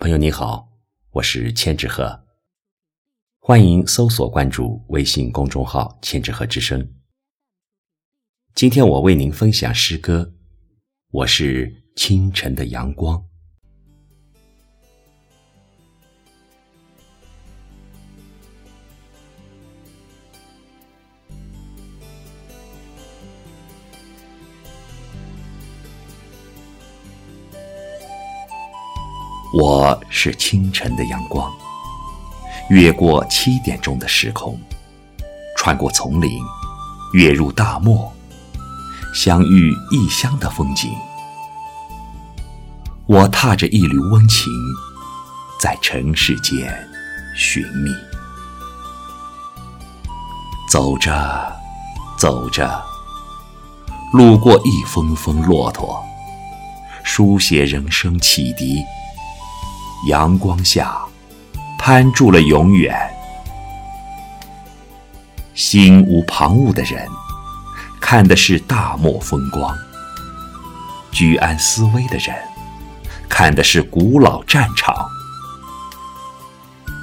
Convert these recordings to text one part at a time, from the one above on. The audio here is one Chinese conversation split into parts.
朋友你好，我是千纸鹤，欢迎搜索关注微信公众号“千纸鹤之声”。今天我为您分享诗歌，我是清晨的阳光。我是清晨的阳光，越过七点钟的时空，穿过丛林，跃入大漠，相遇异乡的风景。我踏着一缕温情，在尘世间寻觅。走着，走着，路过一峰峰骆驼，书写人生启迪。阳光下，攀住了永远。心无旁骛的人，看的是大漠风光；居安思危的人，看的是古老战场。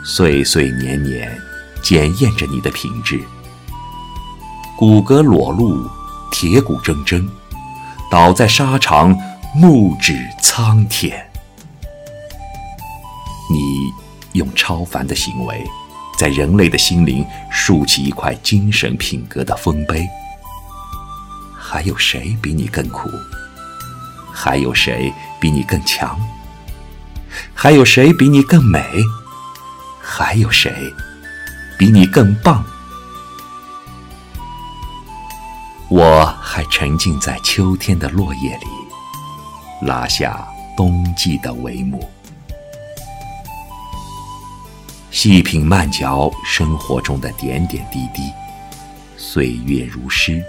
岁岁年年，检验着你的品质。骨骼裸露，铁骨铮铮，倒在沙场，目指苍天。用超凡的行为，在人类的心灵竖起一块精神品格的丰碑。还有谁比你更苦？还有谁比你更强？还有谁比你更美？还有谁比你更棒？我还沉浸在秋天的落叶里，拉下冬季的帷幕。细品慢嚼生活中的点点滴滴，岁月如诗，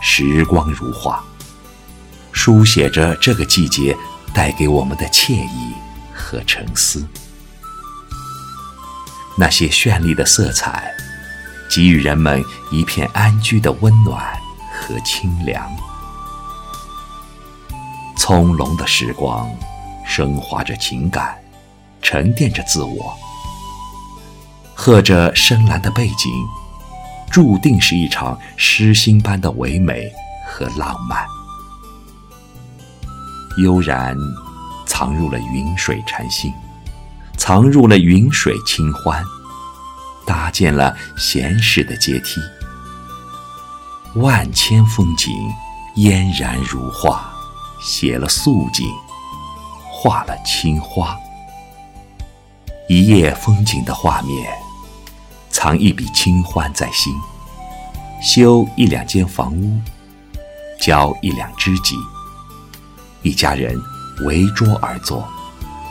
时光如画，书写着这个季节带给我们的惬意和沉思。那些绚丽的色彩，给予人们一片安居的温暖和清凉。从容的时光，升华着情感，沉淀着自我。和着深蓝的背景，注定是一场诗心般的唯美和浪漫。悠然藏入了云水禅心，藏入了云水清欢，搭建了闲适的阶梯。万千风景嫣然如画，写了素锦，画了青花。一夜风景的画面。藏一笔清欢在心，修一两间房屋，交一两知己，一家人围桌而坐，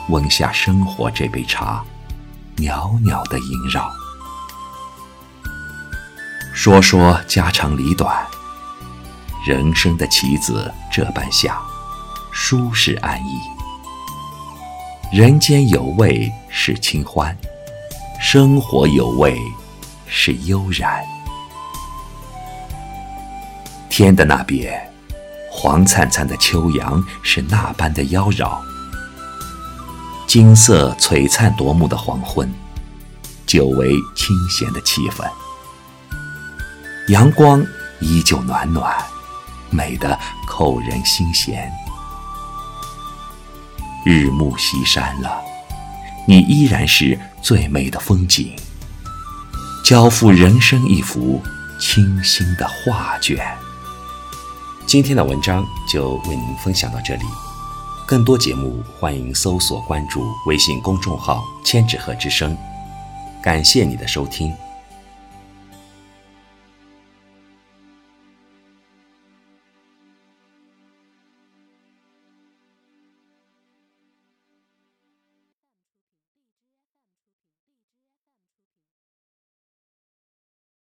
温下生活这杯茶，袅袅的萦绕。说说家长里短，人生的棋子这般下，舒适安逸。人间有味是清欢，生活有味。是悠然。天的那边，黄灿灿的秋阳是那般的妖娆。金色璀璨夺目的黄昏，久违清闲的气氛。阳光依旧暖暖，美得扣人心弦。日暮西山了，你依然是最美的风景。交付人生一幅清新的画卷。今天的文章就为您分享到这里，更多节目欢迎搜索关注微信公众号“千纸鹤之声”。感谢你的收听。